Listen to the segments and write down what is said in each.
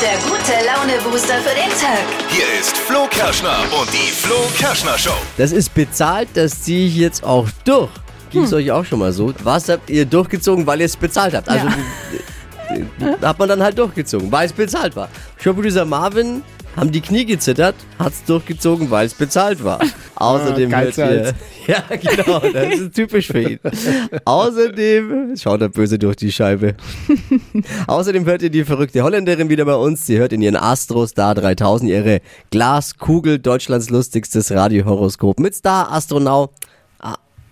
der gute Laune-Booster für den Tag. Hier ist Flo Kerschner und die Flo Kerschner Show. Das ist bezahlt, das ziehe ich jetzt auch durch. Ging es euch auch schon mal so? Was habt ihr durchgezogen, weil ihr es bezahlt habt? Also äh, äh, hat man dann halt durchgezogen, weil es bezahlt war. Showproducer Marvin haben die Knie gezittert, hat es durchgezogen, weil es bezahlt war. Außerdem hört Geizhals. ihr, ja genau, das ist typisch für ihn. Außerdem schaut er böse durch die Scheibe. Außerdem hört ihr die verrückte Holländerin wieder bei uns. Sie hört in ihren Astro Star 3000 ihre Glaskugel, Deutschlands lustigstes Radiohoroskop mit Star Astronaut.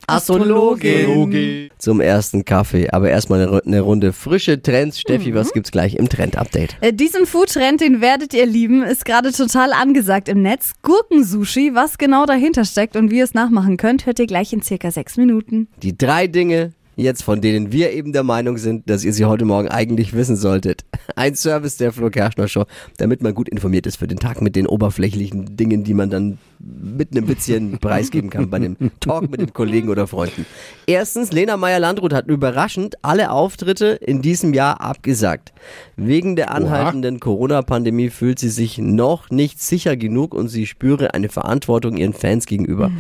Astrologin zum ersten Kaffee. Aber erstmal eine, Ru- eine Runde frische Trends. Steffi, was gibt's gleich im Trend-Update? Äh, Diesen Foodtrend, den werdet ihr lieben, ist gerade total angesagt im Netz. Gurkensushi, was genau dahinter steckt und wie ihr es nachmachen könnt, hört ihr gleich in circa sechs Minuten. Die drei Dinge, jetzt von denen wir eben der Meinung sind, dass ihr sie heute Morgen eigentlich wissen solltet. Ein Service der Flo Kerschner Show, damit man gut informiert ist für den Tag mit den oberflächlichen Dingen, die man dann mit einem Witzchen preisgeben kann bei einem Talk mit den Kollegen oder Freunden. Erstens, Lena Meyer-Landrut hat überraschend alle Auftritte in diesem Jahr abgesagt. Wegen der anhaltenden Corona-Pandemie fühlt sie sich noch nicht sicher genug und sie spüre eine Verantwortung ihren Fans gegenüber.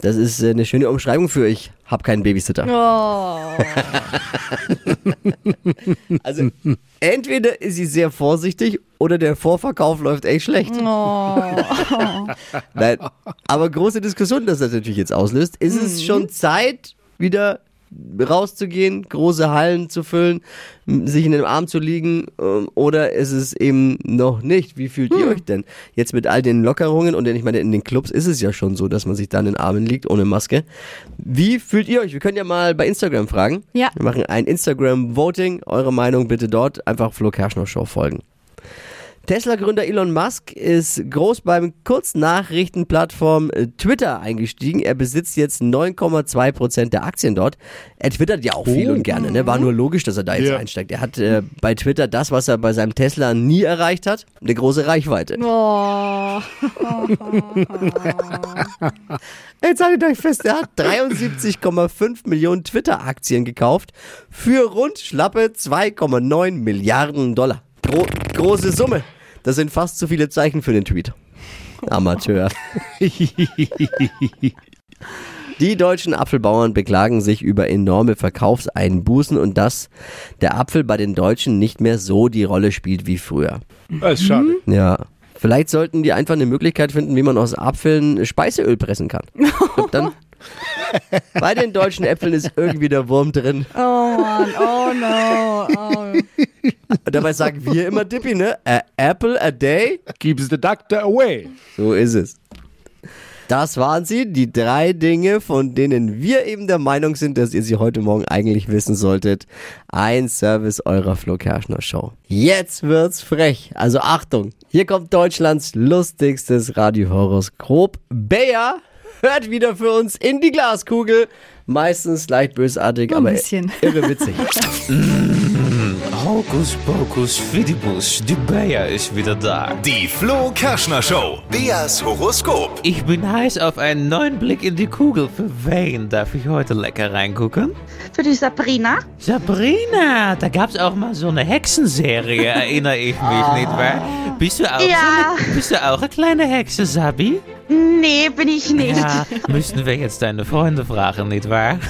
Das ist äh, eine schöne Umschreibung für ich hab keinen Babysitter. Oh. Also entweder ist sie sehr vorsichtig oder der Vorverkauf läuft echt schlecht. Oh. Nein, aber große Diskussion, dass das natürlich jetzt auslöst. Ist es schon Zeit, wieder rauszugehen, große Hallen zu füllen, sich in den Arm zu liegen ähm, oder ist es eben noch nicht? Wie fühlt ihr euch denn jetzt mit all den Lockerungen und ich meine, in den Clubs ist es ja schon so, dass man sich da in den Armen liegt ohne Maske. Wie fühlt ihr euch? Wir können ja mal bei Instagram fragen. Ja. Wir machen ein Instagram-Voting. Eure Meinung bitte dort. Einfach Flo Kerschner Show folgen. Tesla-Gründer Elon Musk ist groß beim Kurznachrichtenplattform äh, Twitter eingestiegen. Er besitzt jetzt 9,2 Prozent der Aktien dort. Er twittert ja auch viel und gerne. Ne? War nur logisch, dass er da jetzt Ja. einsteigt. Er hat äh, bei Twitter das, was er bei seinem Tesla nie erreicht hat, eine große Reichweite. Oh. Jetzt haltet euch fest, er hat 73,5 Millionen Twitter-Aktien gekauft für rund schlappe 2,9 Milliarden Dollar. Gro große Summe. Das sind fast zu viele Zeichen für den Tweet. Amateur. Die deutschen Apfelbauern beklagen sich über enorme Verkaufseinbußen und dass der Apfel bei den Deutschen nicht mehr so die Rolle spielt wie früher. Das ist schade. Ja. Vielleicht sollten die einfach eine Möglichkeit finden, wie man aus Apfeln Speiseöl pressen kann. Glaub, dann bei den deutschen Äpfeln ist irgendwie der Wurm drin. Oh Mann, oh no. Oh. Und dabei sagen wir immer Dippy, ne? A apple a day? Keeps the doctor away. So ist es. Das waren sie, die drei Dinge, von denen wir eben der Meinung sind, dass ihr sie heute Morgen eigentlich wissen solltet. Ein Service eurer Flo Kerschner Show. Jetzt wird's frech. Also Achtung, hier kommt Deutschlands lustigstes Radiohoroskop. Bea hört wieder für uns in die Glaskugel. Meistens leicht bösartig, Nur ein aber bisschen. irre witzig. Hokus pokus fidibus, die Bea ist wieder da. Die Flo Kerschner Show. Beas Horoskop. Ich bin heiß auf einen neuen Blick in die Kugel. Für wen darf ich heute lecker reingucken? Für die Sabrina? Sabrina, da gab's auch mal so eine Hexenserie, erinnere ich mich, nicht wahr? Bist du auch, Ja. so eine, bist du auch eine kleine Hexe, Sabi? Nee, bin ich nicht. Ja, müssten wir jetzt deine Freunde fragen, nicht wahr?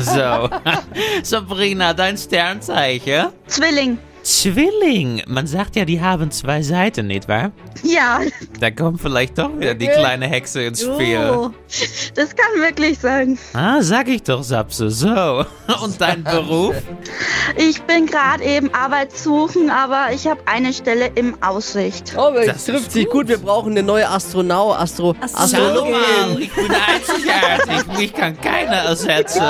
So, Sabrina, dein Sternzeichen? Zwilling. Zwilling. Man sagt ja, die haben zwei Seiten, nicht wahr? Ja, Da kommt vielleicht doch wieder die kleine Hexe ins Spiel. Oh. das kann wirklich sein. Ah, sag ich doch, Sapse. So. Und dein Beruf? Ich bin gerade eben Arbeit suchen, aber ich habe eine Stelle im Aussicht. Oh, Das das trifft sich gut. gut. Wir brauchen eine neue Astronaut, Astro, Schau Astrologin. mal, ich bin einzigartig. Mich kann keiner ersetzen.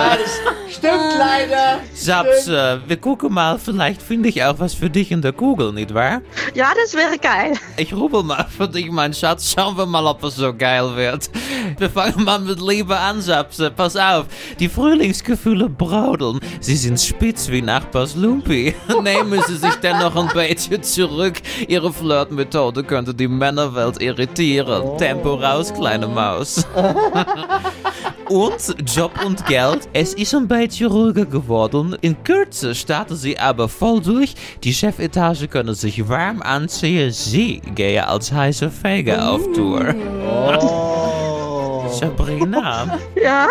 Stimmt leider. Sapse, wir gucken mal, vielleicht finde ich auch was für dich in der Kugel, nicht wahr? Ja, das wäre geil. Ich rubbel mal für dich, mein Schatz. Schauen wir mal, ob es so geil wird. Wir fangen mal mit Liebe an, Sapse. Pass auf, die Frühlingsgefühle brodeln. Sie sind spitz wie Nachbars Lumpi. Nehmen Sie sich dennoch ein bisschen zurück. Ihre Flirtmethode könnte die Männerwelt irritieren. Tempo raus, kleine Maus. Und Job und Geld. Es ist ein bisschen ruhiger geworden. In Kürze starten sie aber voll durch. Die Chefetage können sich warm anziehen. Sie gehen als heiße Fege auf Tour. Sabrina. Ja.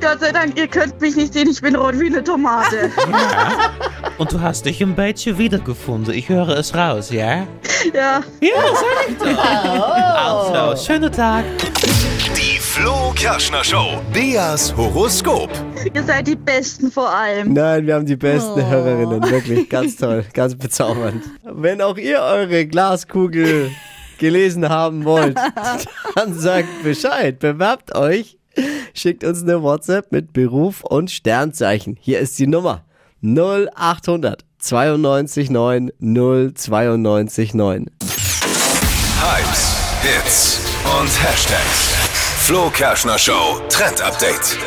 Gott sei Dank, ihr könnt mich nicht sehen, ich bin rot wie eine Tomate. Und du hast dich ein bisschen wiedergefunden. Ich höre es raus, ja? Ja. Ja, sag ich doch. Also, schönen Tag. Flo Kerschner Show. Beas Horoskop. Ihr seid die Besten vor allem. Nein, wir haben die besten Hörerinnen. Wirklich ganz toll, ganz bezaubernd. Wenn auch ihr eure Glaskugel gelesen haben wollt, dann sagt Bescheid. Bewerbt euch. Schickt uns eine WhatsApp mit Beruf und Sternzeichen. Hier ist die Nummer 0800 92 9 092 9. Hypes, Hits und Hashtags. Flo Kerschner Show Trend Update.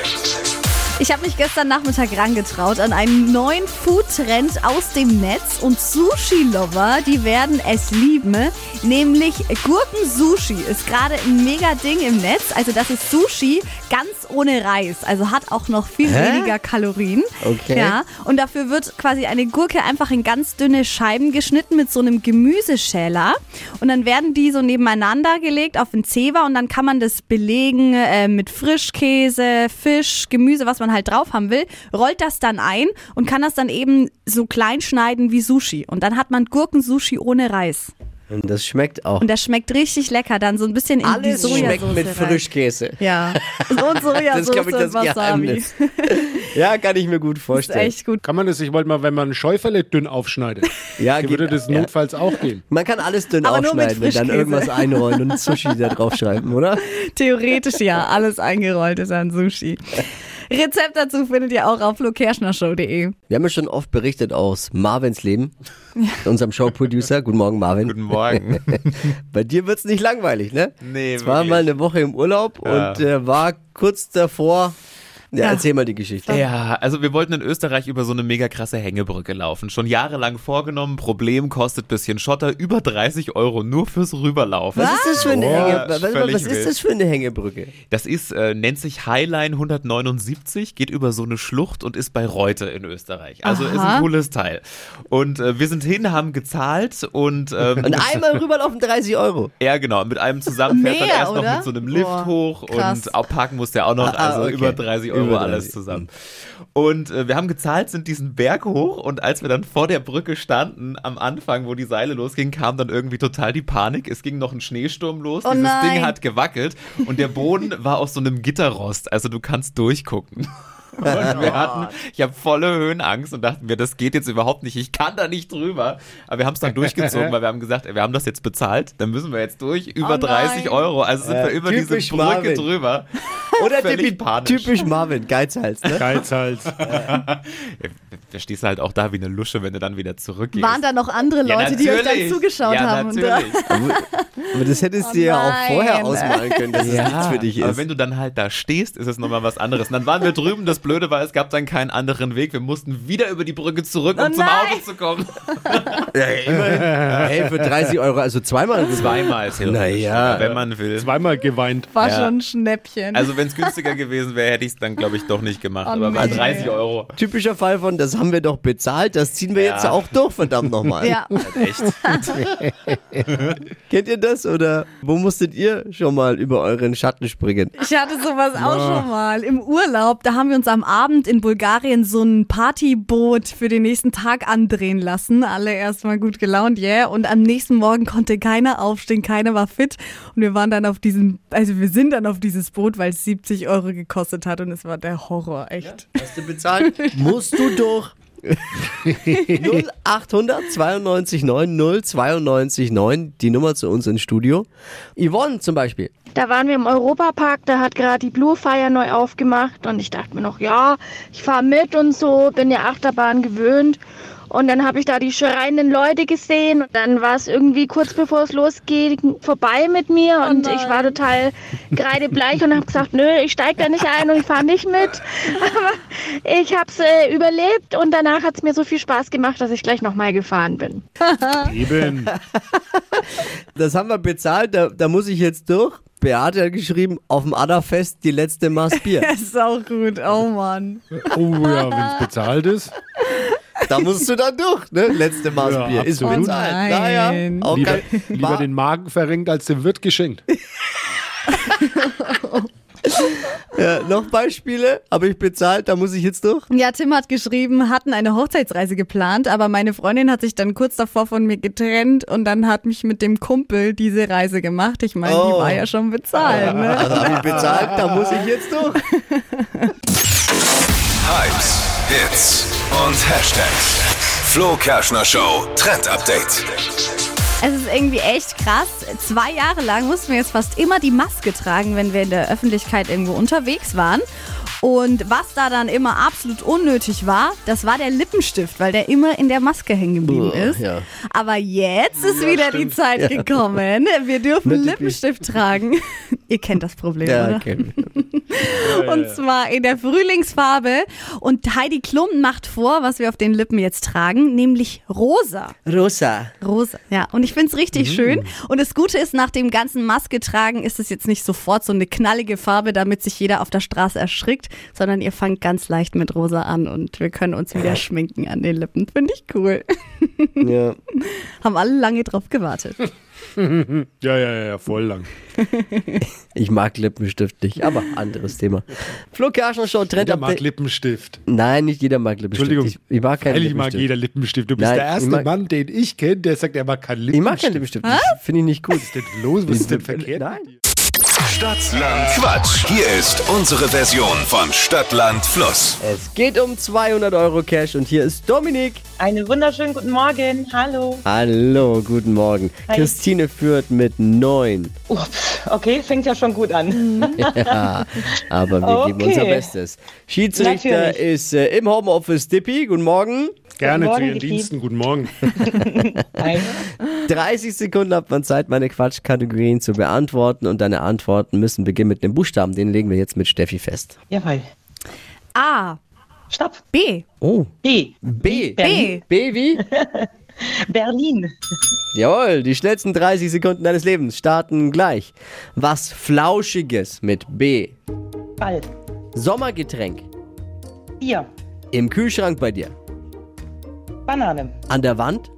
Ich habe mich gestern Nachmittag rangetraut an einen neuen Food-Trend aus dem Netz und Sushi-Lover, die werden es lieben, nämlich Gurken-Sushi ist gerade ein mega Ding im Netz. Also das ist Sushi ganz ohne Reis, also hat auch noch viel Hä? weniger Kalorien. Okay. Ja, und dafür wird quasi eine Gurke einfach in ganz dünne Scheiben geschnitten mit so einem Gemüseschäler und dann werden die so nebeneinander gelegt auf den Zewa und dann kann man das belegen äh, mit Frischkäse, Fisch, Gemüse, was man halt drauf haben will, rollt das dann ein und kann das dann eben so klein schneiden wie Sushi und dann hat man Gurken-Sushi ohne Reis Und das schmeckt auch. und das schmeckt richtig lecker, dann so ein bisschen in die Alles Sojasauce schmeckt mit rein. Frischkäse. Ja, und Sojasauce ich, das und Wasabi. Ja, kann ich mir gut Ist vorstellen. echt gut. Kann man das, ich wollte mal, wenn man ein Schäuferle dünn aufschneidet, Ja, hier würde geht- das ja. notfalls auch gehen. Man kann alles dünn Aber nur mit aufschneiden und dann irgendwas einrollen und Sushi da draufschreiben, oder? Theoretisch ja, alles eingerollt ist an Sushi. Rezept dazu findet ihr auch auf flokerschnershow.de. Wir haben ja schon oft berichtet aus Marvins Leben, unserem Showproducer. Guten Morgen, Marvin. Guten Morgen. Bei dir wird's nicht langweilig, ne? Nee, Es war mal eine Woche im Urlaub Ja. und äh, war kurz davor. Ja, erzähl mal die Geschichte. Ja, also wir wollten in Österreich über so eine mega krasse Hängebrücke laufen. Schon jahrelang vorgenommen, Problem kostet bisschen Schotter, über 30 Euro nur fürs Rüberlaufen. Was ist das für eine, Boah, Hänge, was, was, was ist das für eine Hängebrücke? Das ist, äh, nennt sich Highline 179, geht über so eine Schlucht und ist bei Reute in Österreich. Also ist Aha. ein cooles Teil. Und äh, wir sind hin, haben gezahlt und ähm, Und einmal rüberlaufen 30 Euro. ja genau, mit einem zusammen fährt Mehr, erst noch oder? mit so einem Lift Boah, hoch krass. und auch parken musste er auch noch, Ah, ah, also okay. über 30 Euro Über alles 30. zusammen. Und äh, wir haben gezahlt, sind diesen Berg hoch und als wir dann vor der Brücke standen, am Anfang, wo die Seile losgingen, kam dann irgendwie total die Panik. Es ging noch ein Schneesturm los, Oh dieses nein. Ding hat gewackelt und der Boden war aus so einem Gitterrost, also du kannst durchgucken. Und wir hatten, ich habe volle Höhenangst und dachten mir, das geht jetzt überhaupt nicht, ich kann da nicht drüber. Aber wir haben es dann durchgezogen, weil wir haben gesagt, ey, wir haben das jetzt bezahlt, dann müssen wir jetzt durch, über Oh nein. 30 Euro. Also sind Äh, wir über diese Brücke Marvin. drüber. Oder typisch, Marvin, Geizhals, ne? Geizhals. Ja, da stehst du halt auch da wie eine Lusche, wenn du dann wieder zurückgehst. Waren da noch andere Ja, Leute, die euch dann zugeschaut ja, haben? Und, Natürlich. Aber das hättest Oh du ja auch vorher ausmalen können, dass es nichts für dich aber ist. wenn du dann halt da stehst, ist es nochmal was anderes. Und dann waren wir drüben, das Blöde war, es gab dann keinen anderen Weg. Wir mussten wieder über die Brücke zurück, um Oh zum. Auto zu kommen. Ja, immerhin. Hey, für 30 Euro, also zweimal. Zweimal, theoretisch. Naja. wenn man will. Zweimal geweint. war Ja. schon ein Schnäppchen. Also wenn es günstiger gewesen wäre, hätte ich es dann, glaube ich, doch nicht gemacht. Oh aber bei nee. 30 Euro. Typischer Fall von, das haben wir doch bezahlt, das ziehen wir Ja. jetzt auch durch, verdammt nochmal. ja. Echt. Kennt ihr das oder wo musstet ihr schon mal über euren Schatten springen? Ich hatte sowas auch schon mal im Urlaub. Da haben wir uns am Abend in Bulgarien so ein Partyboot für den nächsten Tag andrehen lassen. Alle erstmal gut gelaunt, yeah. Und am nächsten Morgen konnte keiner aufstehen, keiner war fit. Und wir waren dann auf diesem, also wir sind dann auf dieses Boot, weil es 70 Euro gekostet hat und es war der Horror, echt. Hast du bezahlt? Musst du durch. 0800 92 9 092 9, die Nummer zu uns ins Studio. Yvonne zum Beispiel. Da waren wir im Europapark, da hat gerade die Blue Fire neu aufgemacht und ich dachte mir noch, ja, ich fahre mit und so, bin der Achterbahn gewöhnt. Und dann habe ich da die schreienden Leute gesehen. Und dann war es irgendwie kurz bevor es losgeht vorbei mit mir. Und ich war total kreidebleich und habe gesagt, nö, ich steige da nicht ein und ich fahre nicht mit. Aber ich habe es äh, überlebt und danach hat es mir so viel Spaß gemacht, dass ich gleich nochmal gefahren bin. Eben. Das haben wir bezahlt, da, da muss ich jetzt durch. Beate hat geschrieben, auf dem Adderfest die letzte Maß Bier. Das ist auch gut. Oh Mann. Oh ja, wenn es bezahlt ist. Da musst du dann durch, ne? Letzte Maß Ja, Bier. Ist absolut. bezahlt. Oh nein. naja, auch Lieber, kein, lieber den Magen verrenkt, als dem Wirt geschenkt. ja, noch Beispiele? Habe ich bezahlt, da muss ich jetzt durch? Ja, Tim hat geschrieben, hatten eine Hochzeitsreise geplant, aber meine Freundin hat sich dann kurz davor von mir getrennt und dann hat mich mit dem Kumpel diese Reise gemacht. Ich meine, die Oh. war ja schon bezahlt. Ne? Also habe ich bezahlt, da muss ich jetzt durch. Hits und Hashtags. Flo Kerschner Show Trend Update. Es ist irgendwie echt krass. Zwei Jahre lang mussten wir jetzt fast immer die Maske tragen, wenn wir in der Öffentlichkeit irgendwo unterwegs waren. Und was da dann immer absolut unnötig war, das war der Lippenstift, weil der immer in der Maske hängen geblieben ist. ja. Aber jetzt ist wieder die Zeit gekommen. Wir dürfen Lippenstift tragen. Ihr kennt das Problem, Ja, oder? Und zwar in der Frühlingsfarbe. Und Heidi Klum macht vor, was wir auf den Lippen jetzt tragen, nämlich rosa. Rosa. Rosa, ja. Und ich finde es richtig schön. Und das Gute ist, nach dem ganzen Maske tragen ist es jetzt nicht sofort so eine knallige Farbe, damit sich jeder auf der Straße erschrickt, sondern ihr fangt ganz leicht mit rosa an und wir können uns wieder schminken an den Lippen. Finde ich cool. Ja. Haben alle lange drauf gewartet. Ja, ja, ja, voll lang. Ich mag Lippenstift nicht, aber anderes Thema. Flo Kerschner Show Trend Jeder mag. Lippenstift. Nein, nicht jeder mag Lippenstift. Entschuldigung. Ich, ich mag keinen Ehrlich mag Lippenstift. jeder Lippenstift. Du bist Nein, der erste ich mag- Mann, den ich kenne, der sagt, er mag keinen Ich Lippenstift. mag keinen Lippenstift. Finde ich nicht gut. Was ist denn los? Was ist denn verkehrt? Nein. Stadtland Quatsch. Hier ist unsere Version von Stadtland Fluss. Es geht um 200 Euro Cash und hier ist Dominik. Einen wunderschönen guten Morgen. Hallo. Hallo, guten Morgen. Hi. Christine führt mit 9. Oh, pf, okay, fängt ja schon gut an. Ja, aber wir geben unser Okay. Bestes. Schiedsrichter Natürlich. ist äh, im Homeoffice Dippi. Guten Morgen. Gerne zu Ihren. Diensten. Guten Morgen. Hi. 30 Sekunden hat man Zeit, meine Quatschkategorien zu beantworten und deine Antworten müssen beginnen mit einem Buchstaben. Den legen wir jetzt mit Steffi fest. Jawohl. A, Stopp. B, Oh, B. B. Berlin. B wie? Berlin. Jawohl, die schnellsten 30 Sekunden deines Lebens starten gleich. Was Flauschiges mit B. Ball. Sommergetränk. Bier. Im Kühlschrank bei dir. Banane. An der Wand.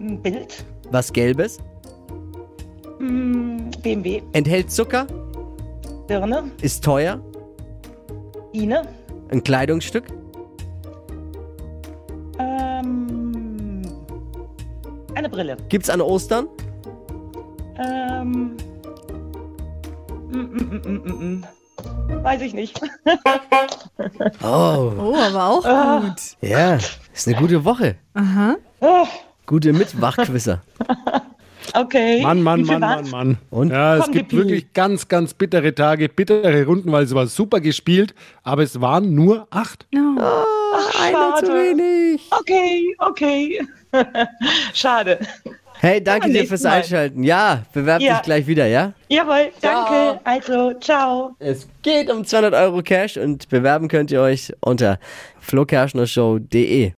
Ein Bild. Was Gelbes. Hm, BMW. Enthält Zucker. Birne. Ist teuer. Ine. Ein Kleidungsstück. Ähm, eine Brille. Gibt's an Ostern. Ähm, mm, mm, mm, mm, mm, mm. Weiß ich nicht. Oh, Oh, aber auch Ah. gut. ja. Ist eine gute Woche. Oh, Gute Mitwachquisser. okay. Mann, Mann, Mann? Mann, Mann. Und? Ja, es Komm, gibt wirklich ganz, ganz bittere Tage, bittere Runden, weil es war super gespielt, aber es waren nur acht. Einer zu wenig. Okay, okay. Schade. Hey, danke dir fürs Mal. Einschalten. Ja, bewerb Ja. dich gleich wieder, ja? Jawohl, danke. Ciao. Also, ciao. Es geht um 200 Euro Cash und bewerben könnt ihr euch unter flokerschnershow.de.